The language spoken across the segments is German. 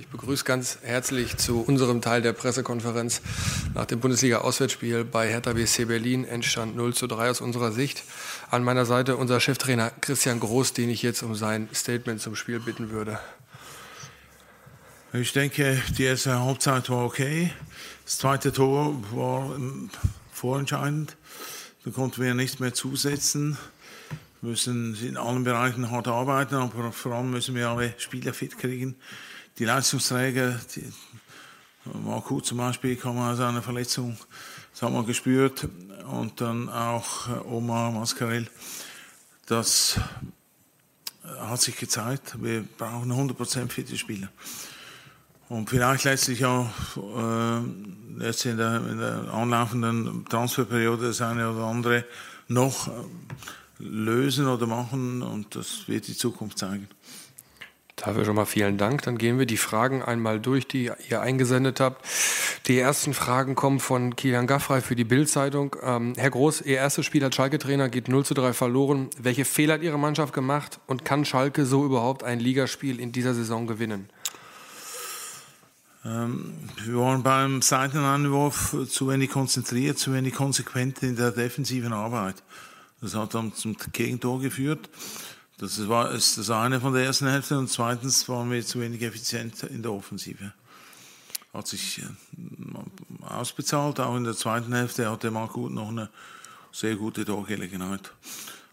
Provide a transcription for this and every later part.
Ich begrüße ganz herzlich zu unserem Teil der Pressekonferenz nach dem Bundesliga-Auswärtsspiel bei Hertha BSC Berlin. Endstand 0 zu 3 aus unserer Sicht. An meiner Seite unser Cheftrainer Christian Groß, den ich jetzt um sein Statement zum Spiel bitten würde. Ich denke, die erste Halbzeit war okay. Das zweite Tor war ähm, vorentscheidend. Da konnten wir nichts mehr zusetzen. Wir müssen in allen Bereichen hart arbeiten, aber vor allem müssen wir alle Spieler fit kriegen die Leistungsträger, die, Marco zum Beispiel kam aus einer Verletzung, das haben wir gespürt. Und dann auch äh, Omar Mascarell. Das äh, hat sich gezeigt, wir brauchen 100% fitte Spieler. Und vielleicht letztlich auch äh, jetzt in der, in der anlaufenden Transferperiode das eine oder andere noch äh, lösen oder machen und das wird die Zukunft zeigen. Dafür schon mal vielen Dank. Dann gehen wir die Fragen einmal durch, die ihr eingesendet habt. Die ersten Fragen kommen von Kilian Gaffrey für die Bild-Zeitung. Ähm, Herr Groß, Ihr erstes Spiel als Schalke-Trainer geht 0 zu 3 verloren. Welche Fehler hat Ihre Mannschaft gemacht und kann Schalke so überhaupt ein Ligaspiel in dieser Saison gewinnen? Ähm, wir waren beim Seitenanwurf zu wenig konzentriert, zu wenig konsequent in der defensiven Arbeit. Das hat dann zum Gegentor geführt. Das war ist das eine von der ersten Hälfte und zweitens waren wir zu wenig effizient in der Offensive. Hat sich äh, ausbezahlt, auch in der zweiten Hälfte hatte Marco noch eine sehr gute Torgelegenheit.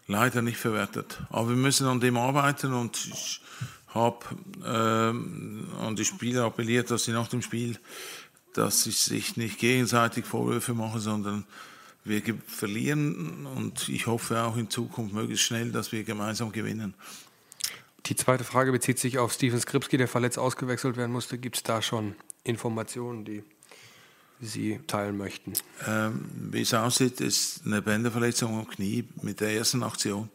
Leider nicht verwertet. Aber wir müssen an dem arbeiten und ich habe ähm, an die Spieler appelliert, dass sie nach dem Spiel, dass sie sich nicht gegenseitig Vorwürfe machen, sondern wir verlieren und ich hoffe auch in Zukunft möglichst schnell, dass wir gemeinsam gewinnen. Die zweite Frage bezieht sich auf Steven Skripski, der verletzt ausgewechselt werden musste. Gibt es da schon Informationen, die Sie teilen möchten? Ähm, wie es aussieht, ist eine Bänderverletzung am Knie mit der ersten Aktion.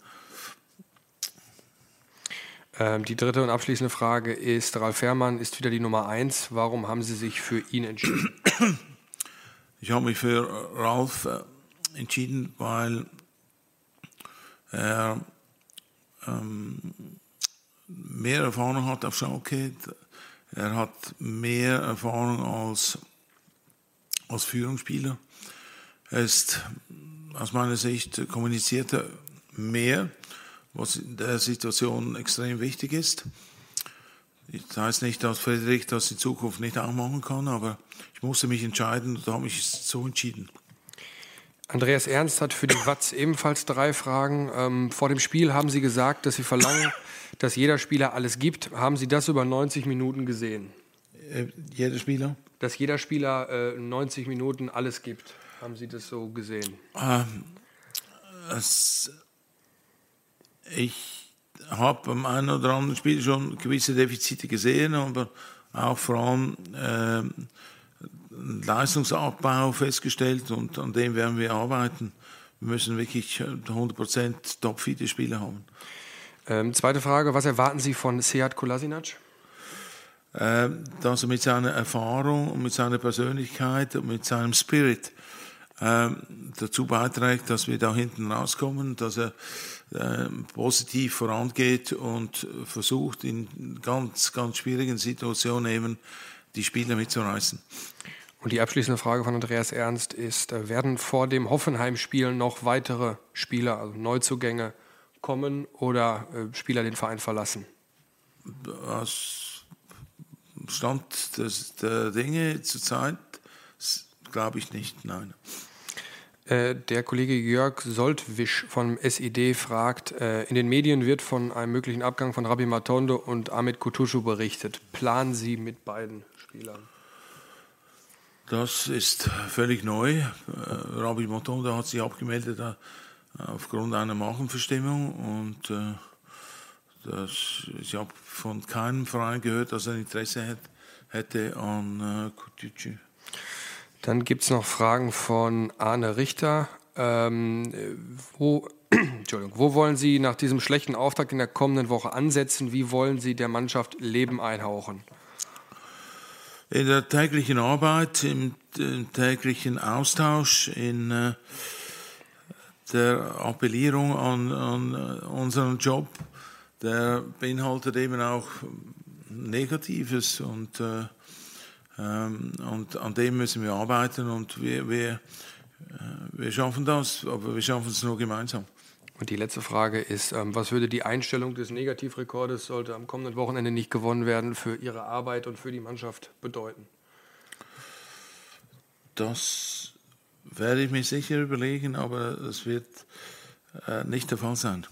Ähm, die dritte und abschließende Frage ist, Ralf Fährmann ist wieder die Nummer eins. Warum haben Sie sich für ihn entschieden? Ich habe mich für Ralf äh, entschieden, weil er ähm, mehr Erfahrung hat auf Schalke. Er hat mehr Erfahrung als, als Führungsspieler. Er ist aus meiner Sicht kommuniziert er mehr, was in der Situation extrem wichtig ist. Das heißt nicht, dass Frederik das in Zukunft nicht auch machen kann, aber ich musste mich entscheiden und da habe ich so entschieden. Andreas Ernst hat für die Watz ebenfalls drei Fragen. Ähm, vor dem Spiel haben Sie gesagt, dass Sie verlangen, dass jeder Spieler alles gibt. Haben Sie das über 90 Minuten gesehen? Äh, jeder Spieler? Dass jeder Spieler äh, 90 Minuten alles gibt. Haben Sie das so gesehen? Ähm, es, ich habe beim einen oder anderen Spiel schon gewisse Defizite gesehen, aber auch vor allem äh, Leistungsabbau festgestellt und an dem werden wir arbeiten. Wir müssen wirklich 100% topfite Spieler haben. Ähm, zweite Frage, was erwarten Sie von Seat Kolasinac? Äh, dass er mit seiner Erfahrung und mit seiner Persönlichkeit und mit seinem Spirit äh, dazu beiträgt, dass wir da hinten rauskommen, dass er äh, positiv vorangeht und versucht, in ganz, ganz schwierigen Situationen eben die Spieler mitzureißen. Und die abschließende Frage von Andreas Ernst ist, äh, werden vor dem Hoffenheim-Spiel noch weitere Spieler, also Neuzugänge, kommen oder äh, Spieler den Verein verlassen? Aus Stand des, der Dinge zurzeit glaube ich nicht, nein. Äh, der Kollege Jörg Soltwisch vom SID fragt, in den Medien wird von einem möglichen Abgang von Rabbi Matondo und Ahmed Kutushu berichtet. Planen Sie mit beiden Spielern? Das ist völlig neu. Äh, Rabbi Motonda hat sich abgemeldet äh, aufgrund einer Magenverstimmung und äh, das, ich habe von keinem Verein gehört, dass er Interesse hätte an Kutucu. Dann gibt es noch Fragen von Arne Richter. Ähm, wo, Entschuldigung, wo wollen Sie nach diesem schlechten Auftakt in der kommenden Woche ansetzen? Wie wollen Sie der Mannschaft Leben einhauchen? In der täglichen Arbeit, im, im täglichen Austausch, in äh, der Appellierung an, an unseren Job, der beinhaltet eben auch Negatives und, äh, ähm, und an dem müssen wir arbeiten und wir, wir, äh, wir schaffen das, aber wir schaffen es nur gemeinsam. Und die letzte Frage ist, ähm, was würde die Einstellung des Negativrekordes, sollte am kommenden Wochenende nicht gewonnen werden, für Ihre Arbeit und für die Mannschaft bedeuten? Das werde ich mir sicher überlegen, aber es wird äh, nicht der Fall sein.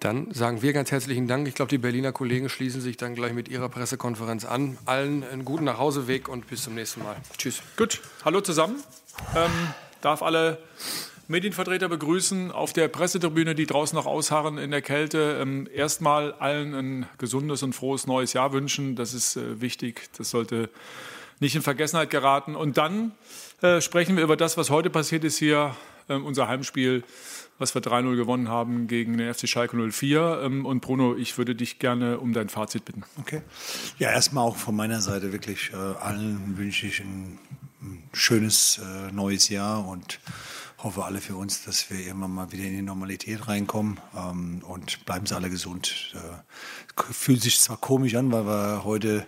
Dann sagen wir ganz herzlichen Dank. Ich glaube, die Berliner Kollegen schließen sich dann gleich mit ihrer Pressekonferenz an. Allen einen guten Nachhauseweg und bis zum nächsten Mal. Tschüss. Gut, hallo zusammen. Ähm, darf alle Medienvertreter begrüßen auf der Pressetribüne, die draußen noch ausharren in der Kälte. Ähm, erstmal allen ein gesundes und frohes neues Jahr wünschen. Das ist äh, wichtig. Das sollte nicht in Vergessenheit geraten. Und dann äh, sprechen wir über das, was heute passiert ist hier, äh, unser Heimspiel was wir 3-0 gewonnen haben gegen den FC Schalke 04. Ähm, und Bruno, ich würde dich gerne um dein Fazit bitten. Okay. Ja, erstmal auch von meiner Seite wirklich äh, allen wünsche ich ein, schönes neues Jahr und hoffe alle für uns, dass wir irgendwann mal wieder in die Normalität reinkommen ähm, und bleiben Sie alle gesund. Äh, fühlt sich zwar komisch an, weil wir heute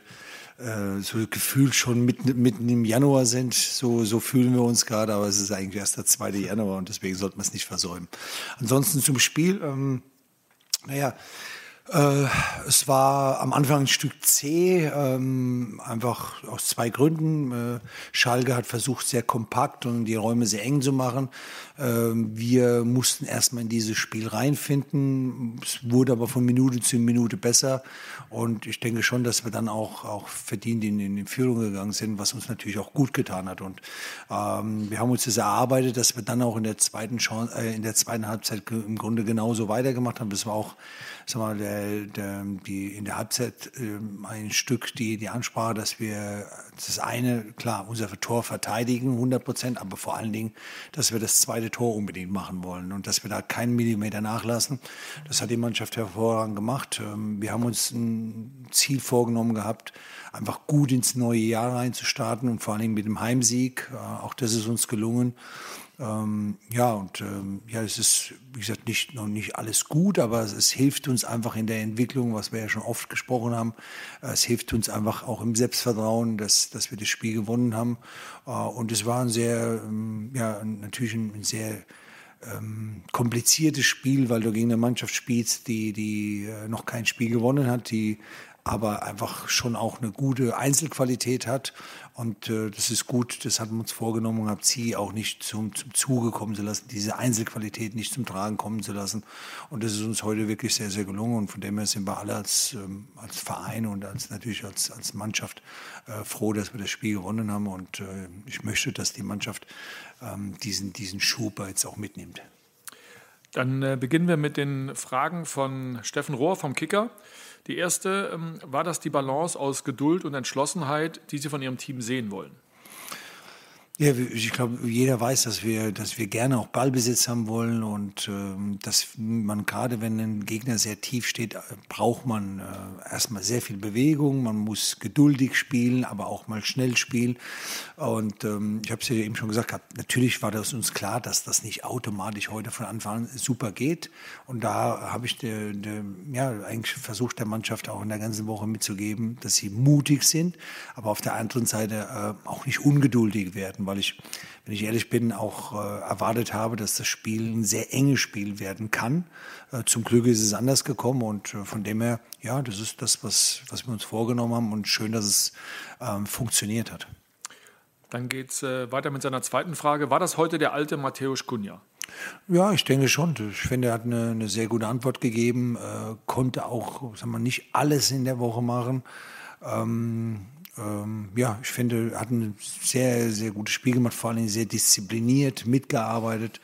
äh, so gefühlt schon mitten, mitten im Januar sind. So, so fühlen wir uns gerade, aber es ist eigentlich erst der 2. Januar und deswegen sollten wir es nicht versäumen. Ansonsten zum Spiel. Ähm, naja, äh, es war am Anfang ein Stück zäh, ähm, einfach aus zwei Gründen. Äh, Schalke hat versucht, sehr kompakt und die Räume sehr eng zu machen. Ähm, wir mussten erstmal in dieses Spiel reinfinden. Es wurde aber von Minute zu Minute besser. Und ich denke schon, dass wir dann auch, auch verdient in, in Führung gegangen sind, was uns natürlich auch gut getan hat. Und ähm, wir haben uns das erarbeitet, dass wir dann auch in der zweiten, Chance, äh, in der zweiten Halbzeit im Grunde genauso weitergemacht haben. Das war auch sag mal, der, der, die, in der Halbzeit äh, ein Stück die, die Ansprache, dass wir das eine, klar, unser Tor verteidigen, 100 Prozent, aber vor allen Dingen, dass wir das zweite Tor unbedingt machen wollen und dass wir da keinen Millimeter nachlassen. Das hat die Mannschaft hervorragend gemacht. Ähm, wir haben uns ein Ziel vorgenommen gehabt, einfach gut ins neue Jahr reinzustarten und vor allen Dingen mit dem Heimsieg. Äh, auch das ist uns gelungen. Ähm, ja, und ähm, ja, es ist, wie gesagt, nicht, noch nicht alles gut, aber es, es, hilft uns einfach in der Entwicklung, was wir ja schon oft gesprochen haben. Äh, es hilft uns einfach auch im Selbstvertrauen, dass, dass wir das Spiel gewonnen haben. Äh, und es war ein sehr, ähm, ja, natürlich ein, sehr ähm, kompliziertes Spiel, weil du gegen eine Mannschaft spielst, die, die äh, noch kein Spiel gewonnen hat, die aber einfach schon auch eine gute Einzelqualität hat. Und äh, das ist gut, das haben wir uns vorgenommen und haben sie auch nicht zum, zum Zuge kommen zu lassen, diese Einzelqualität nicht zum Tragen kommen zu lassen. Und das ist uns heute wirklich sehr, sehr gelungen. Und von dem her sind wir alle als, ähm, als Verein und als, natürlich als, als Mannschaft äh, froh, dass wir das Spiel gewonnen haben. Und äh, ich möchte, dass die Mannschaft ähm, diesen, diesen Schub jetzt auch mitnimmt. Dann äh, beginnen wir mit den Fragen von Steffen Rohr vom Kicker. Die erste, ähm, war das die Balance aus Geduld und Entschlossenheit, die Sie von Ihrem Team sehen wollen? Ja, ich glaube, jeder weiß, dass wir, dass wir gerne auch Ballbesitz haben wollen und ähm, dass man gerade, wenn ein Gegner sehr tief steht, äh, braucht man äh, erstmal sehr viel Bewegung. Man muss geduldig spielen, aber auch mal schnell spielen. Und ähm, ich habe es ja eben schon gesagt, hab, natürlich war das uns klar, dass das nicht automatisch heute von Anfang an super geht. Und da habe ich de, de, ja, eigentlich versucht, der Mannschaft auch in der ganzen Woche mitzugeben, dass sie mutig sind, aber auf der anderen Seite äh, auch nicht ungeduldig werden weil ich, wenn ich ehrlich bin, auch äh, erwartet habe, dass das Spiel ein sehr enges Spiel werden kann. Äh, zum Glück ist es anders gekommen und äh, von dem her, ja, das ist das, was, was wir uns vorgenommen haben und schön, dass es ähm, funktioniert hat. Dann geht es äh, weiter mit seiner zweiten Frage. War das heute der alte Matthäus Kunja? Ja, ich denke schon. Ich finde, er hat eine, eine sehr gute Antwort gegeben, äh, konnte auch sagen wir, nicht alles in der Woche machen. Ähm, ähm, ja, ich finde, hat ein sehr, sehr gutes Spiel gemacht, vor allem sehr diszipliniert, mitgearbeitet,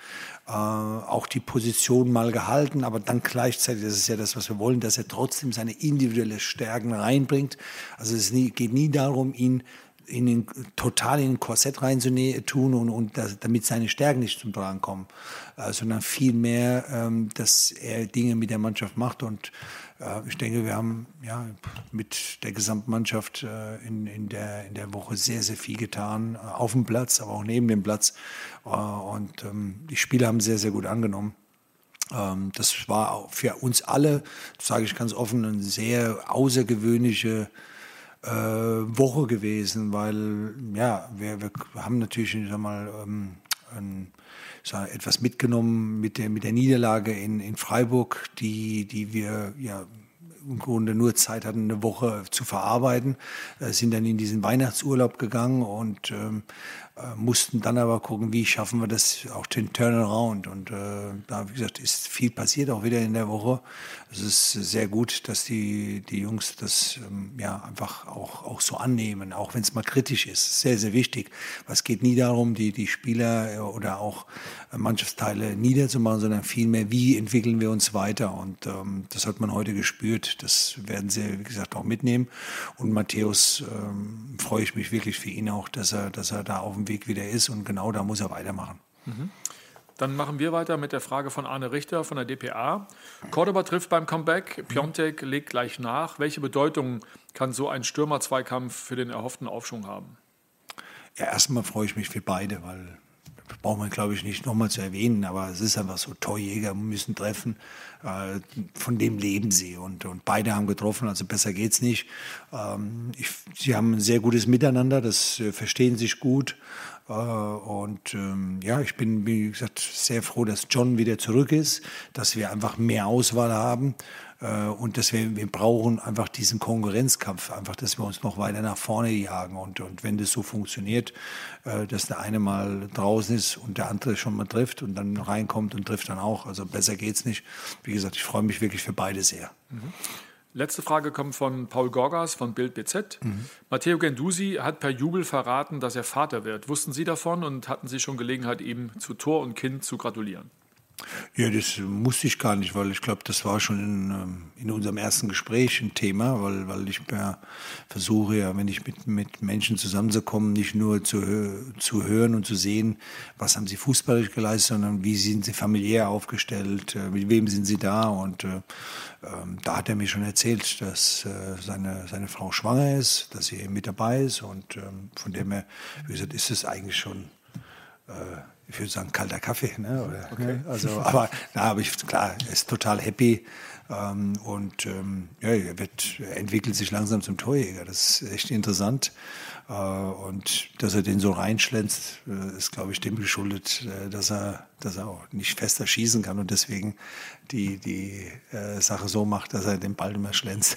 äh, auch die Position mal gehalten, aber dann gleichzeitig, das ist ja das, was wir wollen, dass er trotzdem seine individuelle Stärken reinbringt. Also es geht nie darum, ihn in den, total in ein Korsett reinzutun und, und das, damit seine Stärken nicht zum Tragen kommen, äh, sondern vielmehr, ähm, dass er Dinge mit der Mannschaft macht und äh, ich denke, wir haben ja, mit der Gesamtmannschaft äh, in, in, der, in der Woche sehr, sehr viel getan, äh, auf dem Platz, aber auch neben dem Platz. Und ähm, die Spieler haben sehr, sehr gut angenommen. Ähm, das war für uns alle, sage ich ganz offen, eine sehr außergewöhnliche äh, Woche gewesen, weil ja, wir, wir haben natürlich sag mal, ähm, ein, sag, etwas mitgenommen mit der, mit der Niederlage in, in Freiburg, die, die wir ja im Grunde nur Zeit hatten, eine Woche zu verarbeiten, äh, sind dann in diesen Weihnachtsurlaub gegangen und ähm, äh, mussten dann aber gucken, wie schaffen wir das, auch den Turnaround. Und äh, da, wie gesagt, ist viel passiert auch wieder in der Woche. Es ist sehr gut, dass die, die Jungs das ähm, ja einfach auch, auch so annehmen, auch wenn es mal kritisch ist. Sehr, sehr wichtig. es geht nie darum, die, die Spieler äh, oder auch äh, Mannschaftsteile niederzumachen, sondern vielmehr, wie entwickeln wir uns weiter. Und ähm, das hat man heute gespürt. Das werden sie, wie gesagt, auch mitnehmen. Und Matthäus ähm, freue ich mich wirklich für ihn auch, dass er, dass er da auf dem Weg wieder ist. Und genau da muss er weitermachen. Mhm. Dann machen wir weiter mit der Frage von Arne Richter von der DPA. Cordoba trifft beim Comeback, Piontek legt gleich nach. Welche Bedeutung kann so ein Stürmer-Zweikampf für den erhofften Aufschwung haben? Ja, erstmal freue ich mich für beide, weil braucht man, glaube ich, nicht nochmal zu erwähnen, aber es ist einfach so, Torjäger müssen treffen, äh, von dem leben sie und, und beide haben getroffen, also besser geht's nicht. Ähm, ich, sie haben ein sehr gutes Miteinander, das äh, verstehen sich gut und ähm, ja, ich bin, wie gesagt, sehr froh, dass John wieder zurück ist, dass wir einfach mehr Auswahl haben äh, und dass wir, wir brauchen einfach diesen Konkurrenzkampf, einfach, dass wir uns noch weiter nach vorne jagen. Und, und wenn das so funktioniert, äh, dass der eine mal draußen ist und der andere schon mal trifft und dann reinkommt und trifft dann auch, also besser geht's nicht. Wie gesagt, ich freue mich wirklich für beide sehr. Mhm. Letzte Frage kommt von Paul Gorgas von Bild BZ. Mhm. Matteo Gendusi hat per Jubel verraten, dass er Vater wird. Wussten Sie davon und hatten Sie schon Gelegenheit, ihm zu Tor und Kind zu gratulieren? Ja, das musste ich gar nicht, weil ich glaube, das war schon in, ähm, in, unserem ersten Gespräch ein Thema, weil, weil ich ja versuche, ja, wenn ich mit, mit Menschen zusammenzukommen, nicht nur zu, zu hören und zu sehen, was haben sie fußballisch geleistet, sondern wie sind sie familiär aufgestellt, äh, mit wem sind sie da? Und äh, ähm, da hat er mir schon erzählt, dass äh, seine, seine Frau schwanger ist, dass sie mit dabei ist und ähm, von dem her, wie gesagt, ist es eigentlich schon äh, ich würde sagen, kalter Kaffee. Ne? Oder, okay. ne? Also, aber na, aber ich, klar, er ist total happy. Ähm, und ähm, ja, er, wird, er entwickelt sich langsam zum Torjäger. Das ist echt interessant. Äh, und dass er den so reinschlänzt, äh, ist, glaube ich, dem geschuldet, äh, dass, er, dass er auch nicht fester schießen kann und deswegen die, die äh, Sache so macht, dass er den Ball immer schlänzt.